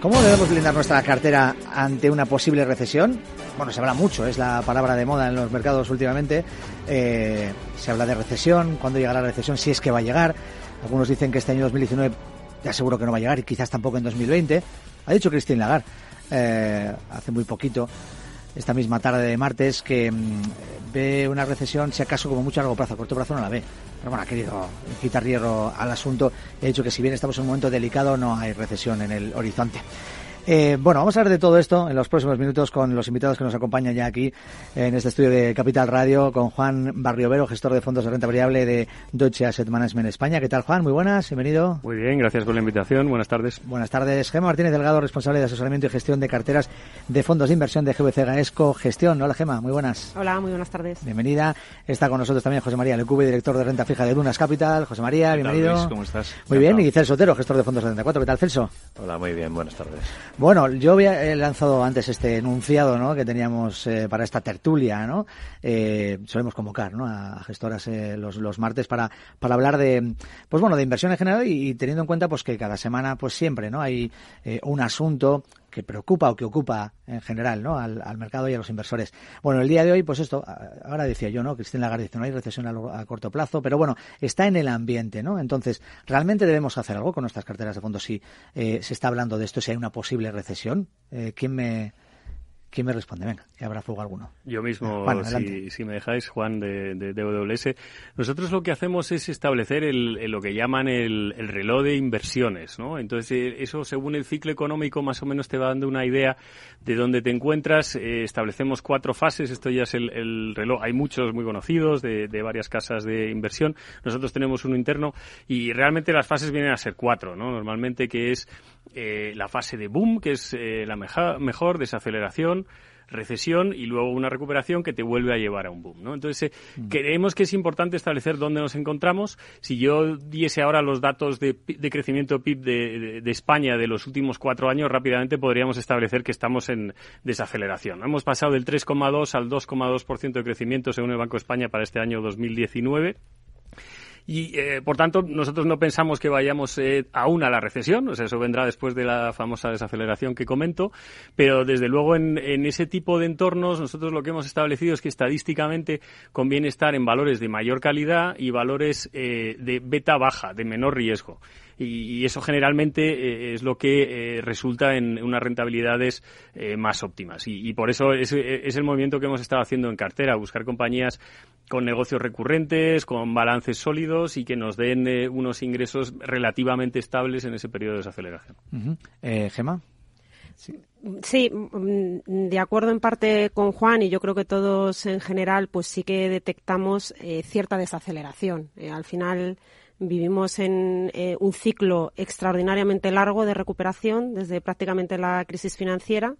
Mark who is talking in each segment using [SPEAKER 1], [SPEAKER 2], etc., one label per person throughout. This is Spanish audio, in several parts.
[SPEAKER 1] ¿Cómo debemos blindar nuestra cartera ante una posible recesión? Bueno, se habla mucho, es la palabra de moda en los mercados últimamente. Eh, se habla de recesión, cuándo llegará la recesión, si es que va a llegar. Algunos dicen que este año 2019 ya seguro que no va a llegar y quizás tampoco en 2020. Ha dicho Christine Lagarde eh, hace muy poquito, esta misma tarde de martes, que mm, ve una recesión, si acaso, como mucho a largo plazo, a corto plazo no la ve. Pero bueno, ha querido quitar hierro al asunto. He dicho que si bien estamos en un momento delicado, no hay recesión en el horizonte. Eh, bueno, vamos a hablar de todo esto en los próximos minutos con los invitados que nos acompañan ya aquí en este estudio de Capital Radio, con Juan Barriovero, gestor de fondos de renta variable de Deutsche Asset Management España. ¿Qué tal, Juan? Muy buenas, bienvenido.
[SPEAKER 2] Muy bien, gracias por la invitación. Buenas tardes.
[SPEAKER 1] Buenas tardes. Gema Martínez Delgado, responsable de asesoramiento y gestión de carteras de fondos de inversión de GBC Gaesco Gestión. Hola, Gema, muy buenas.
[SPEAKER 3] Hola, muy buenas tardes.
[SPEAKER 1] Bienvenida. Está con nosotros también José María Lecube, director de renta fija de Dunas Capital. José María, bienvenido.
[SPEAKER 2] Luis? ¿Cómo estás?
[SPEAKER 1] Muy bien. Y Celso Otero, gestor de fondos de 34. ¿Qué tal, Celso?
[SPEAKER 4] Hola, muy bien, buenas tardes.
[SPEAKER 1] Bueno, yo había lanzado antes este enunciado ¿no? que teníamos eh, para esta tertulia. ¿no? Eh, solemos convocar ¿no? a gestoras eh, los, los martes para, para hablar de pues bueno de inversión en general y, y teniendo en cuenta pues que cada semana pues siempre no hay eh, un asunto que preocupa o que ocupa en general ¿no? Al, mercado y a los inversores. Bueno, el día de hoy, pues esto, ahora decía yo, ¿no? Cristina Lagarde dice, no hay recesión a, a, corto plazo, pero bueno, está en el ambiente, ¿no? Entonces, ¿realmente debemos hacer algo con nuestras carteras de fondos si eh, se está hablando de esto, si hay una posible recesión? Eh, ¿Quién me, ¿Quién me responde? Venga, que habrá fuego alguno.
[SPEAKER 2] Yo mismo, Juan, si, si, me dejáis, Juan de, de, de, Nosotros lo que hacemos es establecer el, el lo que llaman el, el, reloj de inversiones, ¿no? Entonces, eh, eso según el ciclo económico más o menos te va dando una idea de dónde te encuentras. Eh, establecemos cuatro fases, esto ya es el, el reloj. Hay muchos muy conocidos de, de, varias casas de inversión. Nosotros tenemos uno interno y realmente las fases vienen a ser cuatro, ¿no? Normalmente que es eh, la fase de boom, que es eh, la meja, mejor, desaceleración, recesión y luego una recuperación que te vuelve a llevar a un boom, ¿no? Entonces, eh, mm. creemos que es importante establecer dónde nos encontramos. Si yo diese ahora los datos de, de crecimiento PIB de, de, de, España de los últimos cuatro años, rápidamente podríamos establecer que estamos en desaceleración. Hemos pasado del 3,2 al 2,2% de crecimiento según el Banco de España para este año 2019 y eh, por tanto nosotros no pensamos que vayamos eh, aún a la recesión, o sea, eso vendrá después de la famosa desaceleración que comento, pero desde luego en, en, ese tipo de entornos nosotros lo que hemos establecido es que estadísticamente conviene estar en valores de mayor calidad y valores eh, de beta baja, de menor riesgo y, eso generalmente eh, es lo que eh, resulta en unas rentabilidades eh, más óptimas. Y, y por eso es, es, el movimiento que hemos estado haciendo en cartera, buscar compañías con negocios recurrentes, con balances sólidos y que nos den unos ingresos relativamente estables en ese periodo de desaceleración.
[SPEAKER 1] Uh -huh. eh, Gema.
[SPEAKER 3] Sí. Sí, mm, de acuerdo en parte con Juan y yo creo que todos en general pues sí que detectamos eh, cierta desaceleración. Eh, al final Vivimos en eh, un ciclo extraordinariamente largo de recuperación desde prácticamente la crisis financiera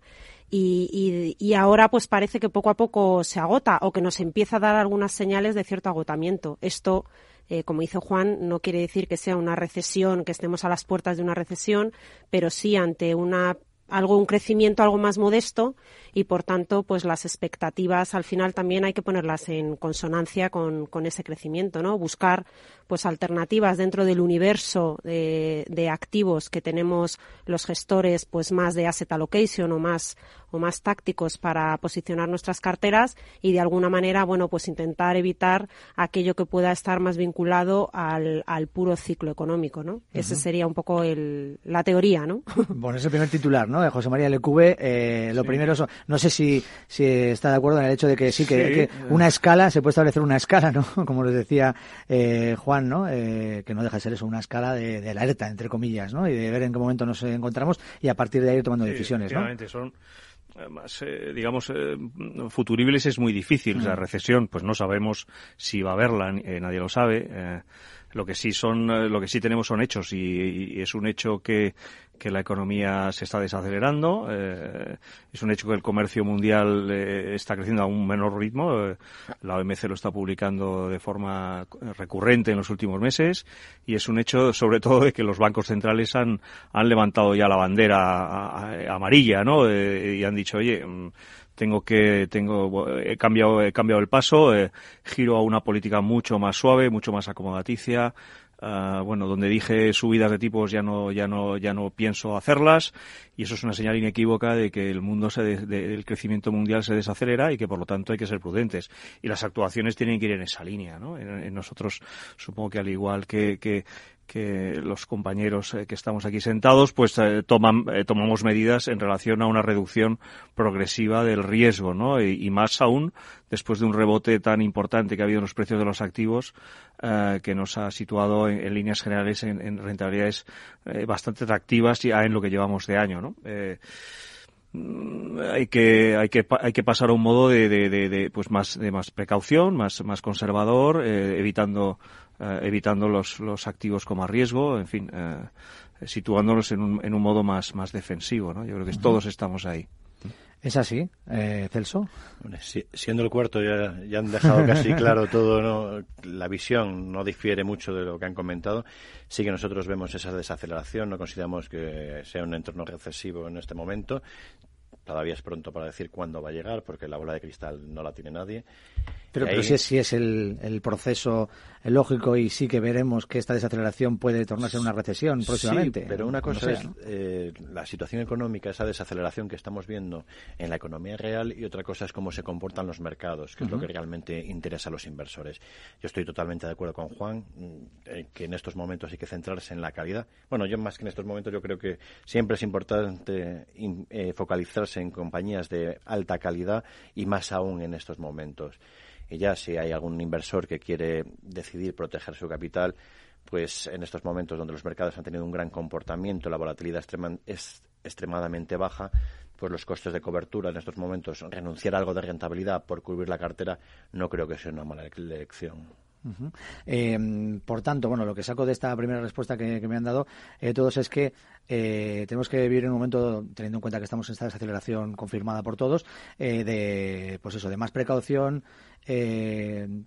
[SPEAKER 3] y, ahora pues parece que poco a poco se agota o que nos empieza a dar algunas señales de cierto agotamiento. Esto, eh, como dice Juan, no quiere decir que sea una recesión, que estemos a las puertas de una recesión, pero sí ante una algo un crecimiento algo más modesto y por tanto pues las expectativas al final también hay que ponerlas en consonancia con, con ese crecimiento no buscar pues alternativas dentro del universo de, de, activos que tenemos los gestores pues más de asset allocation o más o más tácticos para posicionar nuestras carteras y de alguna manera, bueno, pues intentar evitar aquello que pueda estar más vinculado al, al puro ciclo económico, ¿no? Ese sería un poco el, la teoría, ¿no?
[SPEAKER 1] Bueno, es el primer titular, ¿no? De José María Lecube. Eh, lo primero, no sé si, si está de acuerdo en el hecho de que sí, que, una escala, se puede establecer una escala, ¿no? Como les decía eh, Juan, ¿no? Eh, que no deja de ser eso, una escala de, de alerta, entre comillas, ¿no? Y de ver en qué momento nos encontramos y a partir de ahí ir tomando decisiones, ¿no?
[SPEAKER 4] son más, eh, digamos, eh, futuribles es muy difícil. La recesión, pues no sabemos si va a haberla, eh, nadie lo sabe. lo que sí son, lo que sí tenemos son hechos y es un hecho que que la economía se está desacelerando. Eh, es un hecho que el comercio mundial eh, está creciendo a un menor ritmo. Eh, la OMC lo está publicando de forma recurrente en los últimos meses y es un hecho sobre todo de que los bancos centrales han, han levantado ya la bandera amarilla, ¿no? y han dicho, oye, mm, tengo que tengo he cambiado he cambiado el paso giro a una política mucho más suave mucho más acomodaticia Ah, bueno, donde dije subidas de tipos ya no, ya no, ya no pienso hacerlas y eso es una señal inequívoca de que el mundo se el crecimiento mundial se desacelera y que por lo tanto hay que ser prudentes y las actuaciones tienen que ir en esa línea, ¿no? En, nosotros supongo que al igual que, que que los compañeros eh, que estamos aquí sentados, pues eh, toman, eh, tomamos medidas en relación a una reducción progresiva del riesgo, ¿no? Y, más aún después de un rebote tan importante que ha habido en los precios de los activos, que nos ha situado en, líneas generales en, rentabilidades bastante atractivas ya en lo que llevamos de año, ¿no? Mm, hay que hay que hay que pasar a un modo de, de, de, pues más de más precaución más más conservador evitando eh, evitando los, los activos como a riesgo, en fin, eh, situándolos en un, en un modo más, más defensivo. ¿no? Yo creo que todos estamos ahí.
[SPEAKER 1] ¿Es así, eh, Celso?
[SPEAKER 5] siendo el cuarto, ya, ya han dejado casi claro todo, ¿no? la visión no difiere mucho de lo que han comentado. Sí que nosotros vemos esa desaceleración, no consideramos que sea un entorno recesivo en este momento. Todavía es pronto para decir cuándo va a llegar, porque la bola de cristal no la tiene nadie.
[SPEAKER 1] Pero, pero si es, si es el, el, proceso lógico y sí que veremos que esta desaceleración puede tornarse en una recesión próximamente.
[SPEAKER 5] Sí, pero una cosa es eh, la situación económica, esa desaceleración que estamos viendo en la economía real y otra cosa es cómo se comportan los mercados, que es lo que realmente interesa a los inversores. Yo estoy totalmente de acuerdo con Juan eh, que en estos momentos hay que centrarse en la calidad. Bueno, yo más que en estos momentos yo creo que siempre es importante eh, focalizarse en compañías de alta calidad y más aún en estos momentos y ya si hay algún inversor que quiere decidir proteger su capital, pues en estos momentos donde los mercados han tenido un gran comportamiento, la volatilidad es extremadamente baja, pues los costes de cobertura en estos momentos, renunciar a algo de rentabilidad por cubrir la cartera, no creo que sea una mala elección.
[SPEAKER 1] Em, por tanto, bueno, lo que saco de esta primera respuesta que, me han dado eh, todos es que eh, tenemos que vivir en un momento, teniendo en cuenta que estamos en esta desaceleración confirmada por todos, eh, de, pues eso, de más precaución,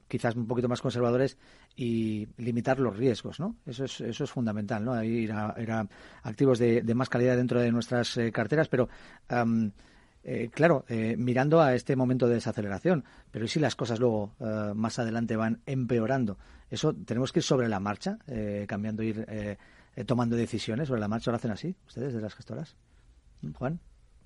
[SPEAKER 1] quizás un poquito más conservadores y limitar los riesgos, ¿no? Eso es, eso es fundamental, ¿no? Ir a, activos de, más calidad dentro de nuestras carteras, pero eh, claro, eh, mirando a este momento de desaceleración, pero ¿y si las cosas luego eh, más adelante van empeorando? Eso tenemos que ir sobre la marcha, cambiando, ir tomando decisiones sobre la marcha. ¿Lo hacen así ustedes de las gestoras? Juan.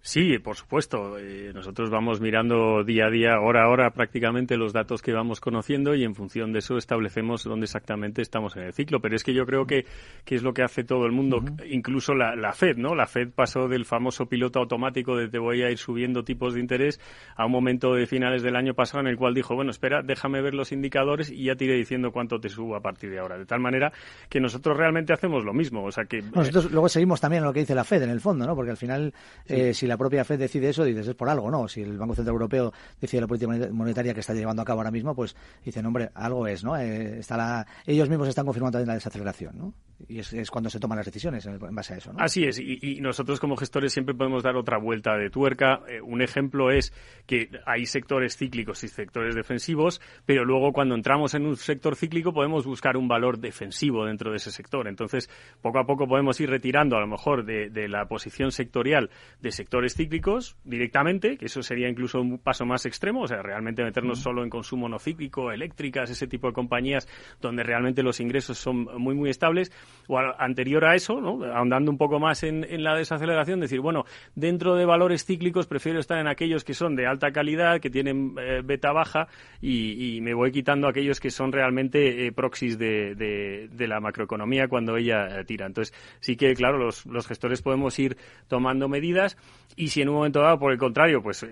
[SPEAKER 2] Sí, por supuesto. Eh, nosotros vamos mirando día a día, hora a hora, prácticamente los datos que vamos conociendo y en función de eso establecemos dónde exactamente estamos en el ciclo. Pero es que yo creo que, que es lo que hace todo el mundo, incluso la, la, Fed, ¿no? La Fed pasó del famoso piloto automático de te voy a ir subiendo tipos de interés a un momento de finales del año pasado en el cual dijo, bueno, espera, déjame ver los indicadores y ya te iré diciendo cuánto te subo a partir de ahora. De tal manera que nosotros realmente hacemos lo mismo. O sea que.
[SPEAKER 1] Nosotros luego seguimos también lo que dice la Fed en el fondo, ¿no? Porque al final, eh, si la propia Fed decide eso, dices, es por algo, ¿no? Si el Banco Central Europeo decide la política monetaria que está llevando a cabo ahora mismo, pues dicen, hombre, algo es, ¿no? Eh, la... Ellos mismos están confirmando también la desaceleración, ¿no? Y es, cuando se toman las decisiones en base a eso.
[SPEAKER 2] Así es, y, nosotros como gestores siempre podemos dar otra vuelta de tuerca. Eh, un ejemplo es que hay sectores cíclicos y sectores defensivos, pero luego cuando entramos en un sector cíclico podemos buscar un valor defensivo dentro de ese sector. Entonces, poco a poco podemos ir retirando a lo mejor de la posición sectorial de sectores cíclicos directamente, que eso sería incluso un paso más extremo, o sea, realmente meternos solo en consumo no cíclico, eléctricas, ese tipo de compañías donde realmente los ingresos son muy, muy estables o anterior a eso, ¿no? ahondando un poco más en, la desaceleración, decir, bueno, dentro de valores cíclicos prefiero estar en aquellos que son de alta calidad, que tienen eh, beta baja y, me voy quitando aquellos que son realmente eh, proxies de, la macroeconomía cuando ella tira. Entonces, sí que, claro, los, los gestores podemos ir tomando medidas y si en un momento dado, por el contrario, pues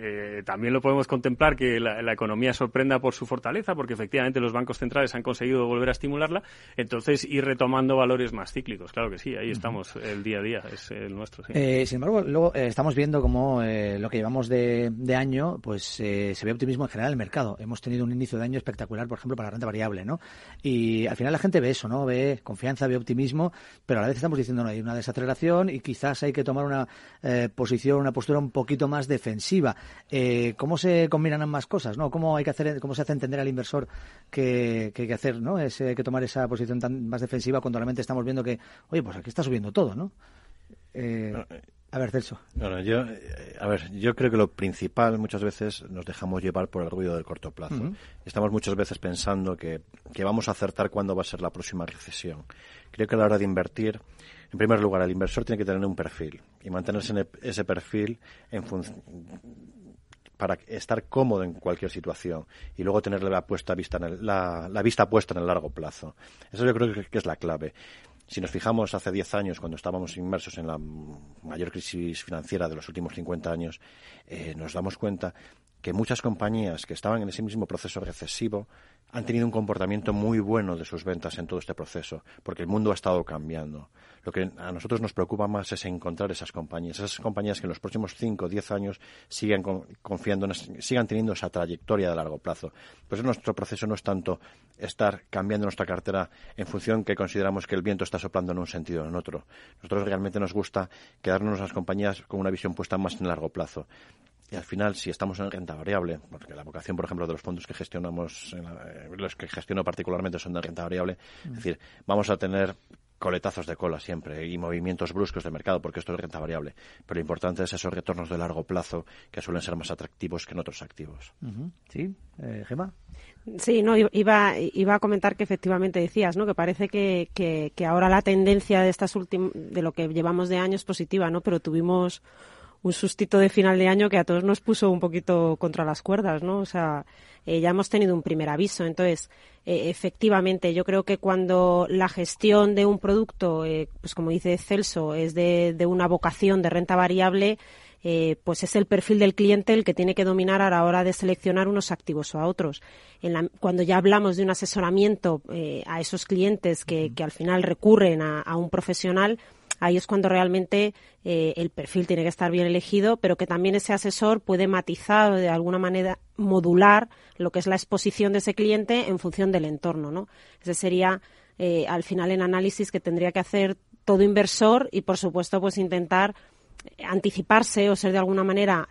[SPEAKER 2] también lo podemos contemplar que la, la economía sorprenda por su fortaleza, porque efectivamente los bancos centrales han conseguido volver a estimularla, entonces ir retomando valores más cíclicos. Claro que sí, ahí estamos el día a día, es el nuestro.
[SPEAKER 1] Eh, sin embargo, luego eh, estamos viendo como eh, lo que llevamos de, año, pues se ve optimismo en general en el mercado. Hemos tenido un inicio de año espectacular, por ejemplo, para la renta variable, ¿no? Y al final la gente ve eso, ¿no? Ve confianza, ve optimismo, pero a la vez estamos diciendo, no, hay una desaceleración y quizás hay que tomar una posición, una postura un poquito más defensiva. ¿Cómo se combinan ambas cosas, no? ¿Cómo hay que hacer, cómo se hace entender al inversor que, que hay que hacer, ¿no? Es, hay que tomar esa posición tan más defensiva cuando realmente estamos viendo que, oye, pues aquí está subiendo todo, ¿no? Eh, a ver, Celso.
[SPEAKER 5] yo, eh, a ver, yo creo que lo principal muchas veces nos dejamos llevar por el ruido del corto plazo. Estamos muchas veces pensando que, que, vamos a acertar cuándo va a ser la próxima recesión. Creo que a la hora de invertir, en primer lugar, el inversor tiene que tener un perfil y mantenerse en ese perfil en para estar cómodo en cualquier situación y luego tener la, puesta vista en la, vista puesta en el largo plazo. Eso yo creo que, es la clave. Si nos fijamos hace 10 años, cuando estábamos inmersos en la mayor crisis financiera de los últimos 50 años, eh, nos damos cuenta que muchas compañías que estaban en ese mismo proceso recesivo han tenido un comportamiento muy bueno de sus ventas en todo este proceso, porque el mundo ha estado cambiando. Lo que a nosotros nos preocupa más es encontrar esas compañías, esas compañías que en los próximos 5 o 10 años sigan confiando, sigan teniendo esa trayectoria de largo plazo. Pues nuestro proceso no es tanto estar cambiando nuestra cartera en función que consideramos que el viento está soplando en un sentido o en otro. Nosotros realmente nos gusta quedarnos las compañías con una visión puesta más en largo plazo. Y al final, si estamos en renta variable, porque la vocación, por ejemplo, de los fondos que gestionamos, eh, los que gestiono particularmente son de renta variable, es mm. decir, vamos a tener coletazos de cola siempre y movimientos bruscos de mercado porque esto es renta variable. Pero lo importante es esos retornos de largo plazo que suelen ser más atractivos que en otros activos.
[SPEAKER 1] Sí, eh, Gemma.
[SPEAKER 3] Sí, no, iba, iba a comentar que efectivamente decías, ¿no? Que parece que, que, que ahora la tendencia de estas últimas, de lo que llevamos de año es positiva, ¿no? Pero tuvimos un sustito de final de año que a todos nos puso un poquito contra las cuerdas, ¿no? O sea, eh, ya hemos tenido un primer aviso. Entonces, eh, efectivamente, yo creo que cuando la gestión de un producto, eh, pues como dice Celso, es de, de una vocación de renta variable, pues es el perfil del cliente el que tiene que dominar a la hora de seleccionar unos activos o a otros. cuando ya hablamos de un asesoramiento a esos clientes que, que, al final recurren a, a un profesional, ahí es cuando realmente eh, el perfil tiene que estar bien elegido, pero que también ese asesor puede matizar o de alguna manera modular lo que es la exposición de ese cliente en función del entorno, ¿no? Ese sería eh, al final el análisis que tendría que hacer todo inversor y por supuesto pues intentar anticiparse o ser de alguna manera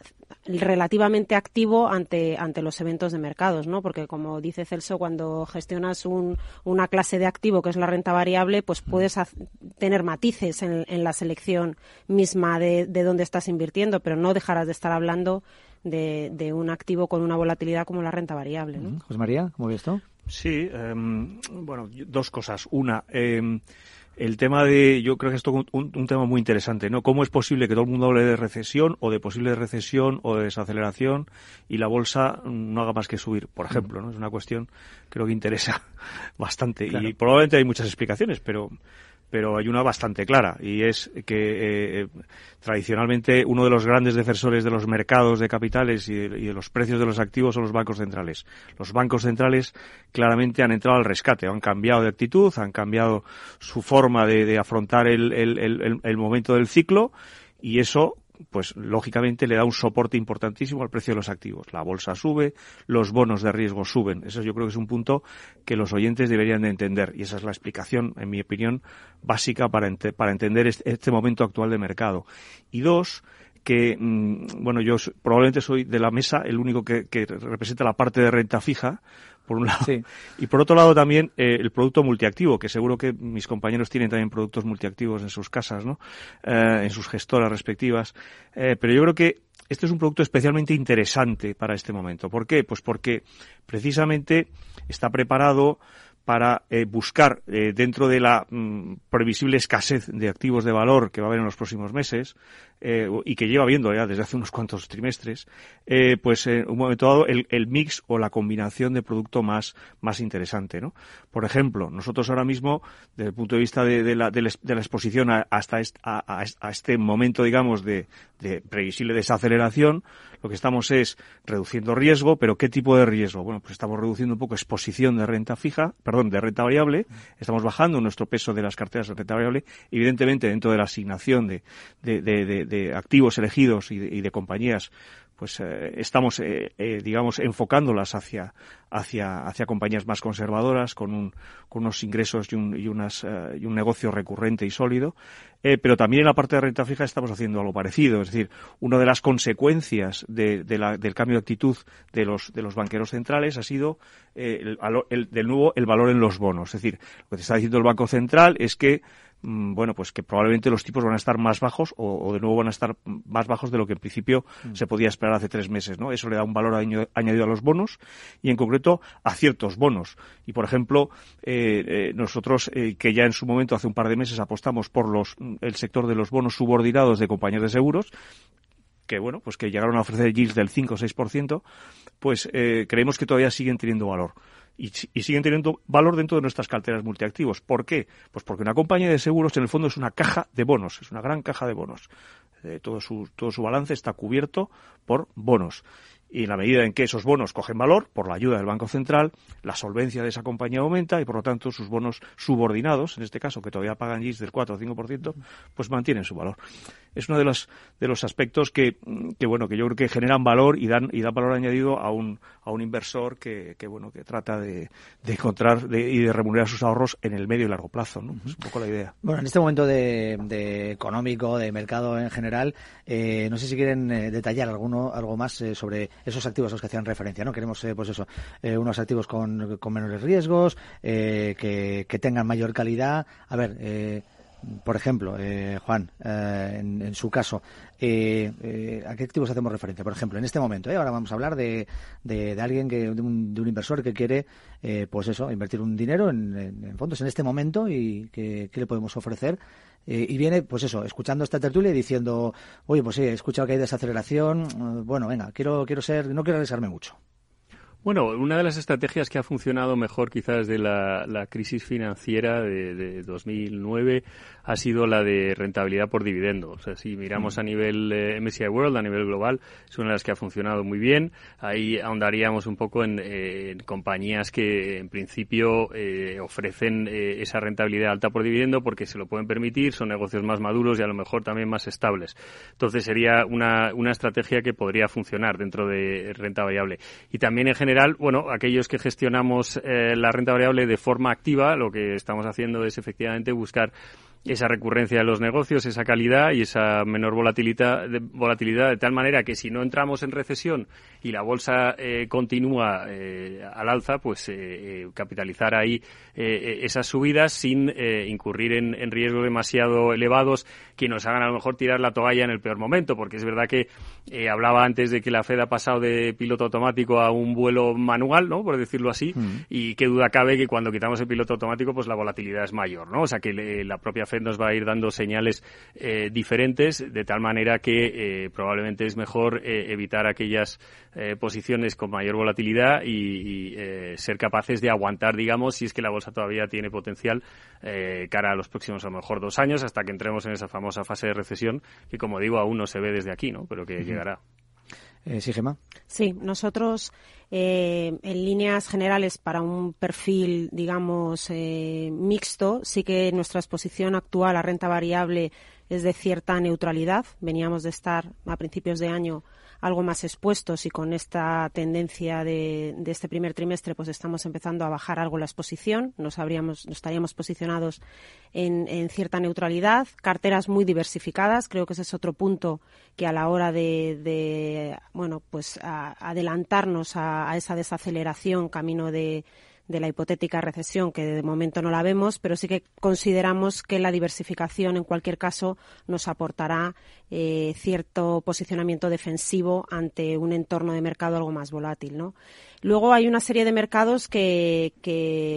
[SPEAKER 3] relativamente activo ante, ante los eventos de mercados, ¿no? Porque como dice Celso, cuando gestionas un, una clase de activo que es la renta variable, pues mm. puedes tener matices en, en, la selección misma de, de dónde estás invirtiendo, pero no dejarás de estar hablando de, de un activo con una volatilidad como la renta variable, ¿no?
[SPEAKER 1] José María, ¿cómo ves esto?
[SPEAKER 4] Sí, em, bueno, dos cosas. Una, eh, el tema de, yo creo que esto es un, un, tema muy interesante, ¿no? ¿Cómo es posible que todo el mundo hable de recesión o de posible recesión o de desaceleración y la bolsa no haga más que subir, por ejemplo, ¿no? Es una cuestión creo que interesa bastante y probablemente hay muchas explicaciones, pero pero hay una bastante clara y es que eh, tradicionalmente uno de los grandes defensores de los mercados de capitales y de, los precios de los activos son los bancos centrales. Los bancos centrales claramente han entrado al rescate, han cambiado de actitud, han cambiado su forma de, afrontar el momento del ciclo y eso pues lógicamente le da un soporte importantísimo al precio de los activos. La bolsa sube, los bonos de riesgo suben. Eso yo creo que es un punto que los oyentes deberían de entender y esa es la explicación, en mi opinión, básica para, para entender este, este, momento actual de mercado. Y dos, que, mm, bueno, yo probablemente soy de la mesa el único que, que representa la parte de renta fija, por un lado. Y por otro lado también eh, el producto multiactivo, que seguro que mis compañeros tienen también productos multiactivos en sus casas, ¿no? Eh, en sus gestoras respectivas. Eh, pero yo creo que este es un producto especialmente interesante para este momento. ¿Por qué? Pues porque precisamente está preparado para eh, buscar eh, dentro de la mm, previsible escasez de activos de valor que va a haber en los próximos meses eh, y que lleva viendo ya desde hace unos cuantos trimestres, pues en un momento dado el, el, mix o la combinación de producto más, más interesante. ¿no? Por ejemplo, nosotros ahora mismo, desde el punto de vista de, de, la, de la, exposición hasta a, a, este momento, digamos, de, de previsible desaceleración, lo que estamos es reduciendo riesgo, pero ¿qué tipo de riesgo? Bueno, pues estamos reduciendo un poco exposición de renta fija, de renta variable, estamos bajando nuestro peso de las carteras de renta variable, evidentemente dentro de la asignación de, de, activos elegidos y de, compañías pues eh, estamos, eh, eh, digamos, enfocándolas hacia, hacia, hacia compañías más conservadoras, con, un, con unos ingresos y un, y, unas, y un negocio recurrente y sólido. pero también en la parte de renta fija estamos haciendo algo parecido. Es decir, una de las consecuencias de, la, del cambio de actitud de los, de los banqueros centrales ha sido, el, el, de nuevo, el valor en los bonos. Es decir, lo que está diciendo el Banco Central es que bueno, pues que probablemente los tipos van a estar más bajos o, de nuevo van a estar más bajos de lo que en principio mm. se podía esperar hace tres meses, ¿no? Eso le da un valor añadido a los bonos y en concreto a ciertos bonos. Y por ejemplo, eh, eh, nosotros eh, que ya en su momento hace un par de meses apostamos por los, el sector de los bonos subordinados de compañías de seguros, que bueno, pues que llegaron a ofrecer yields del 5 o 6%, pues creemos que todavía siguen teniendo valor y, siguen teniendo valor dentro de nuestras carteras multiactivos. ¿Por qué? Pues porque una compañía de seguros en el fondo es una caja de bonos, es una gran caja de bonos. Eh, todo, su, todo su balance está cubierto por bonos y en la medida en que esos bonos cogen valor, por la ayuda del Banco Central, la solvencia de esa compañía aumenta y por lo tanto sus bonos subordinados, en este caso que todavía pagan yields del 4 o 5%, pues mantienen su valor. Es uno de los, de los aspectos que, que, bueno, que yo creo que generan valor y dan, y dan valor añadido a un, a un inversor que, que bueno, que trata de, de encontrar y de remunerar sus ahorros en el medio y largo plazo, ¿no? Es un poco la idea.
[SPEAKER 1] Bueno, en este momento de, de económico, de mercado en general, eh, no sé si quieren eh, detallar alguno, algo más eh, sobre esos activos a los que hacían referencia, ¿no? Queremos, eh, pues eso, eh, unos activos con, con menores riesgos, eh, que, que, tengan mayor calidad. A ver, por ejemplo, Juan, en, en, su caso, ¿a qué activos hacemos referencia? Por ejemplo, en este momento, ahora vamos a hablar de, de, alguien, que, de un, de, un, inversor que quiere, pues eso, invertir un dinero en, en, fondos en este momento y qué le podemos ofrecer eh, y viene, pues eso, escuchando esta tertulia y diciendo, oye, pues sí, he escuchado que hay desaceleración, eh, bueno, venga, quiero, quiero ser, no quiero arriesgarme mucho.
[SPEAKER 2] Bueno, una de las estrategias que ha funcionado mejor quizás de la, la crisis financiera de, de, 2009 ha sido la de rentabilidad por dividendo. O sea, si miramos mm. a nivel eh, MSCI World, a nivel global, es una de las que ha funcionado muy bien. Ahí ahondaríamos un poco en, eh, en compañías que en principio eh, ofrecen eh, esa rentabilidad alta por dividendo porque se lo pueden permitir, son negocios más maduros y a lo mejor también más estables. Entonces sería una, una estrategia que podría funcionar dentro de renta variable. Y también en general bueno, aquellos que gestionamos eh, la renta variable de forma activa, lo que estamos haciendo es efectivamente buscar esa recurrencia de los negocios, esa calidad y esa menor volatilidad de, volatilidad de tal manera que si no entramos en recesión y la bolsa eh, continúa eh, al alza, pues eh, eh capitalizar ahí eh, esas subidas sin incurrir en, en, riesgos demasiado elevados que nos hagan a lo mejor tirar la toalla en el peor momento, porque es verdad que hablaba antes de que la Fed ha pasado de piloto automático a un vuelo manual, ¿no? Por decirlo así, mm. y qué duda cabe que cuando quitamos el piloto automático, pues la volatilidad es mayor, ¿no? O sea que la propia Fed nos va a ir dando señales eh, diferentes, de tal manera que eh, probablemente es mejor eh, evitar aquellas posiciones con mayor volatilidad y, y ser capaces de aguantar, digamos, si es que la bolsa todavía tiene potencial cara a los próximos, a lo mejor, dos años, hasta que entremos en esa famosa fase de recesión, que como digo, aún no se ve desde aquí, ¿no? Pero que llegará.
[SPEAKER 1] Sí, Gemma.
[SPEAKER 3] Sí, nosotros eh, en líneas generales para un perfil, digamos, eh, mixto, sí que nuestra exposición actual a renta variable es de cierta neutralidad. Veníamos de estar a principios de año algo más expuestos y con esta tendencia de, este primer trimestre pues estamos empezando a bajar algo la exposición. Nos, habríamos, nos estaríamos posicionados en, en, cierta neutralidad. Carteras muy diversificadas. Creo que ese es otro punto que a la hora de, de bueno, pues adelantarnos a, esa desaceleración camino de la hipotética recesión, que de momento no la vemos, pero sí que consideramos que la diversificación, en cualquier caso, nos aportará eh, cierto posicionamiento defensivo ante un entorno de mercado algo más volátil, ¿no? Luego hay una serie de mercados que,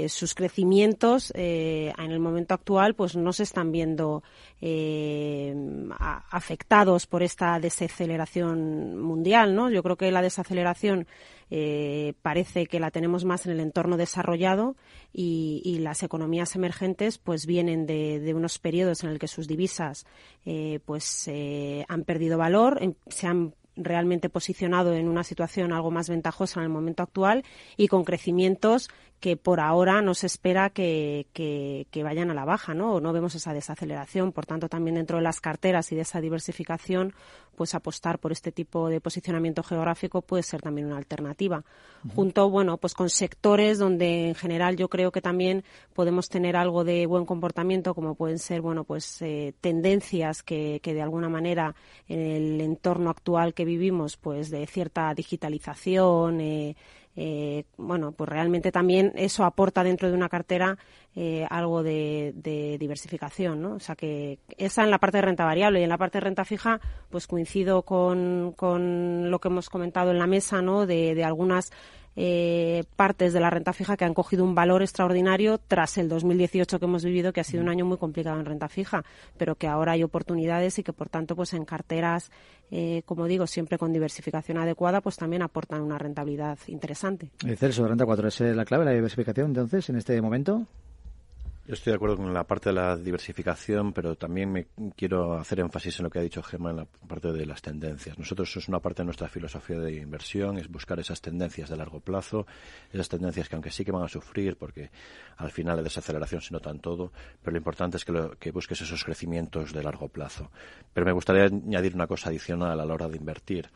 [SPEAKER 3] sus crecimientos eh, en el momento actual pues no se están viendo eh, afectados por esta desaceleración mundial, ¿no? Yo creo que la desaceleración parece que la tenemos más en el entorno desarrollado y, las economías emergentes pues vienen de, unos periodos en el que sus divisas eh, pues han perdido valor, se han realmente posicionado en una situación algo más ventajosa en el momento actual y con crecimientos que por ahora no se espera que, que, que, vayan a la baja, ¿no? No vemos esa desaceleración. Por tanto, también dentro de las carteras y de esa diversificación, pues apostar por este tipo de posicionamiento geográfico puede ser también una alternativa. Uh -huh. Junto, bueno, pues con sectores donde en general yo creo que también podemos tener algo de buen comportamiento, como pueden ser, bueno, pues eh, tendencias que, que de alguna manera en el entorno actual que vivimos, pues de cierta digitalización, eh, eh, bueno, pues realmente también eso aporta dentro de una cartera eh, algo de, de, diversificación, ¿no? O sea que esa en la parte de renta variable y en la parte de renta fija, pues coincido con, con lo que hemos comentado en la mesa, ¿no? De, de algunas eh, partes de la renta fija que han cogido un valor extraordinario tras el 2018 que hemos vivido, que ha sido un año muy complicado en renta fija, pero que ahora hay oportunidades y que, por tanto, pues en carteras, eh, como digo, siempre con diversificación adecuada, pues también aportan una rentabilidad interesante.
[SPEAKER 1] El Celso renta 4 es la clave, la diversificación, entonces, en este momento.
[SPEAKER 5] Yo estoy de acuerdo con la parte de la diversificación, pero también me quiero hacer énfasis en lo que ha dicho Gemma en la parte de las tendencias. Nosotros es una parte de nuestra filosofía de inversión, es buscar esas tendencias de largo plazo, esas tendencias que aunque sí que van a sufrir, porque al final la desaceleración se nota en todo, pero lo importante es que, lo, que busques esos crecimientos de largo plazo. Pero me gustaría añadir una cosa adicional a la hora de invertir.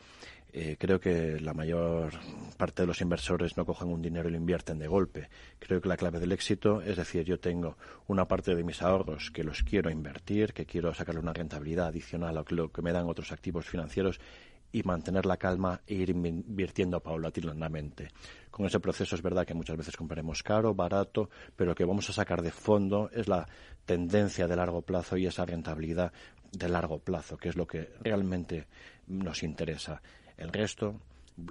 [SPEAKER 5] Eh, creo que la mayor parte de los inversores no cogen un dinero y lo invierten de golpe. Creo que la clave del éxito es decir, yo tengo una parte de mis ahorros que los quiero invertir, que quiero sacarle una rentabilidad adicional a lo que me dan otros activos financieros y mantener la calma e ir invirtiendo paulatinamente. Con ese proceso es verdad que muchas veces compraremos caro, barato, pero lo que vamos a sacar de fondo es la tendencia de largo plazo y esa rentabilidad de largo plazo, que es lo que realmente nos interesa. El resto,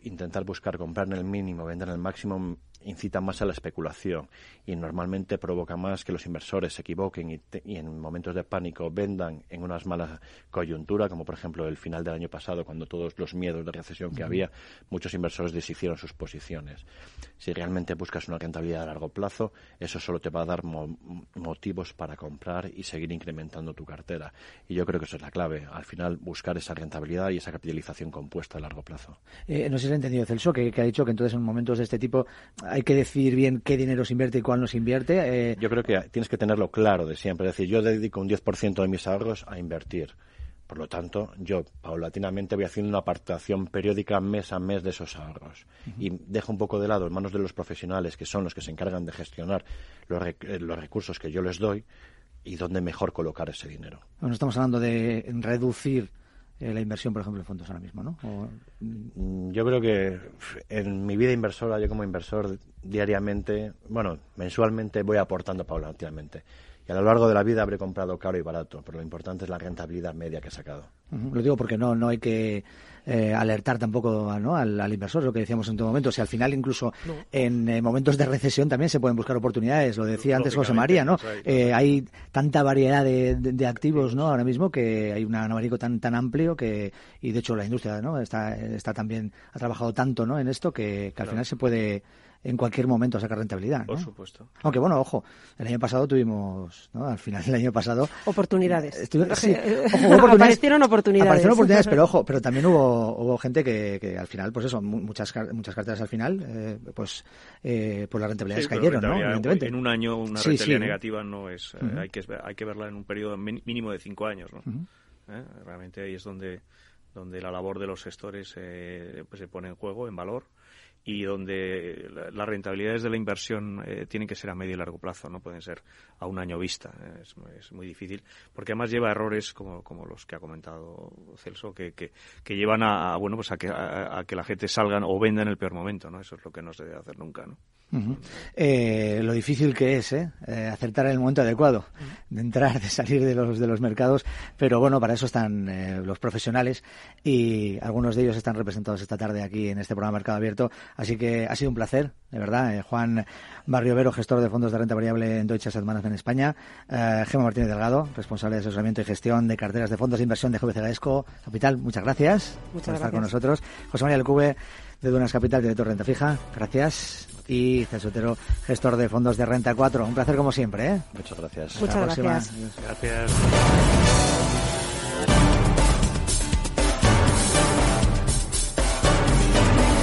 [SPEAKER 5] intentar buscar comprar en el mínimo, vender en el máximo, incita más a la especulación y normalmente provoca más que los inversores se equivoquen y, te, y, en momentos de pánico vendan en unas malas coyuntura, como por ejemplo el final del año pasado, cuando todos los miedos de recesión que uh -huh. había, muchos inversores deshicieron sus posiciones. Si realmente buscas una rentabilidad a largo plazo, eso solo te va a dar mo motivos para comprar y seguir incrementando tu cartera. Y yo creo que eso es la clave, al final buscar esa rentabilidad y esa capitalización compuesta a largo plazo.
[SPEAKER 1] Eh, no sé si he entendido, Celso, que, que ha dicho que entonces en momentos de este tipo hay que decidir bien qué dinero se invierte y cuál no se invierte.
[SPEAKER 5] Eh... Yo creo que tienes que tenerlo claro de siempre. Es decir, yo dedico un 10% de mis ahorros a invertir. Por lo tanto, yo paulatinamente voy haciendo una apartación periódica mes a mes de esos ahorros. Uh -huh. Y dejo un poco de lado en manos de los profesionales, que son los que se encargan de gestionar los, rec los recursos que yo les doy, y dónde mejor colocar ese dinero.
[SPEAKER 1] Bueno, estamos hablando de reducir eh, la inversión, por ejemplo, en fondos ahora mismo, ¿no? O...
[SPEAKER 5] Mm, yo creo que en mi vida inversora, yo como inversor, diariamente, bueno, mensualmente voy aportando paulatinamente. Y a lo largo de la vida habré comprado caro y barato, pero lo importante es la rentabilidad media que he sacado.
[SPEAKER 1] Uh -huh. Lo digo porque no, no hay que eh, alertar tampoco ¿no? al, al, inversor, lo que decíamos en todo momento. O sea, al final, incluso no. en eh, momentos de recesión también se pueden buscar oportunidades. Lo decía antes José María, ¿no? Eh, hay tanta variedad de, de, de, activos ¿no? ahora mismo que hay un abanico tan, tan amplio que, y de hecho la industria ¿no? está, está también, ha trabajado tanto ¿no? en esto que, que al final se puede en cualquier momento sacar rentabilidad. ¿no?
[SPEAKER 4] Por supuesto.
[SPEAKER 1] Aunque bueno, ojo, el año pasado tuvimos, ¿no? Al final del año pasado.
[SPEAKER 3] Oportunidades.
[SPEAKER 1] Estuve, sí,
[SPEAKER 3] ojo, oportunidades. Aparecieron oportunidades.
[SPEAKER 1] Aparecieron oportunidades, pero ojo, pero también hubo, hubo gente que, que al final, pues eso, muchas, muchas carteras al final, eh, pues, eh, pues las rentabilidades
[SPEAKER 4] sí,
[SPEAKER 1] cayeron, ¿no? Evidentemente.
[SPEAKER 4] En un año una sí, rentabilidad sí. negativa no es, uh -huh. hay, que, hay que verla en un periodo mínimo de cinco años, ¿no? Uh -huh. ¿Eh? Realmente ahí es donde, donde la labor de los gestores eh, pues se pone en juego, en valor y donde las rentabilidades de la inversión eh, tienen que ser a medio y largo plazo, no pueden ser a un año vista. Es, es, muy difícil, porque además lleva errores como, los que ha comentado Celso, que, llevan a, bueno pues a que, a, que la gente salga o venda en el peor momento, ¿no? Eso es lo que no se debe hacer nunca, ¿no?
[SPEAKER 1] Eh, lo difícil que es, ¿eh? eh acertar en el momento adecuado. De entrar, de salir de los, de los mercados, pero bueno, para eso están eh, los profesionales y algunos de ellos están representados esta tarde aquí en este programa Mercado Abierto. Así que ha sido un placer, de verdad. Eh, Juan Barriovero, gestor de fondos de renta variable en Deutsche Asset en España. Eh, Gemma Martínez Delgado, responsable de asesoramiento y gestión de carteras de fondos de inversión de GBC Gaesco Capital. Muchas gracias por estar con nosotros. José María Alcube, de Dunas Capital, director de renta fija. Gracias y César gestor de fondos de Renta 4. Un placer como siempre. ¿eh?
[SPEAKER 5] Muchas gracias.
[SPEAKER 3] Muchas gracias.
[SPEAKER 2] Gracias.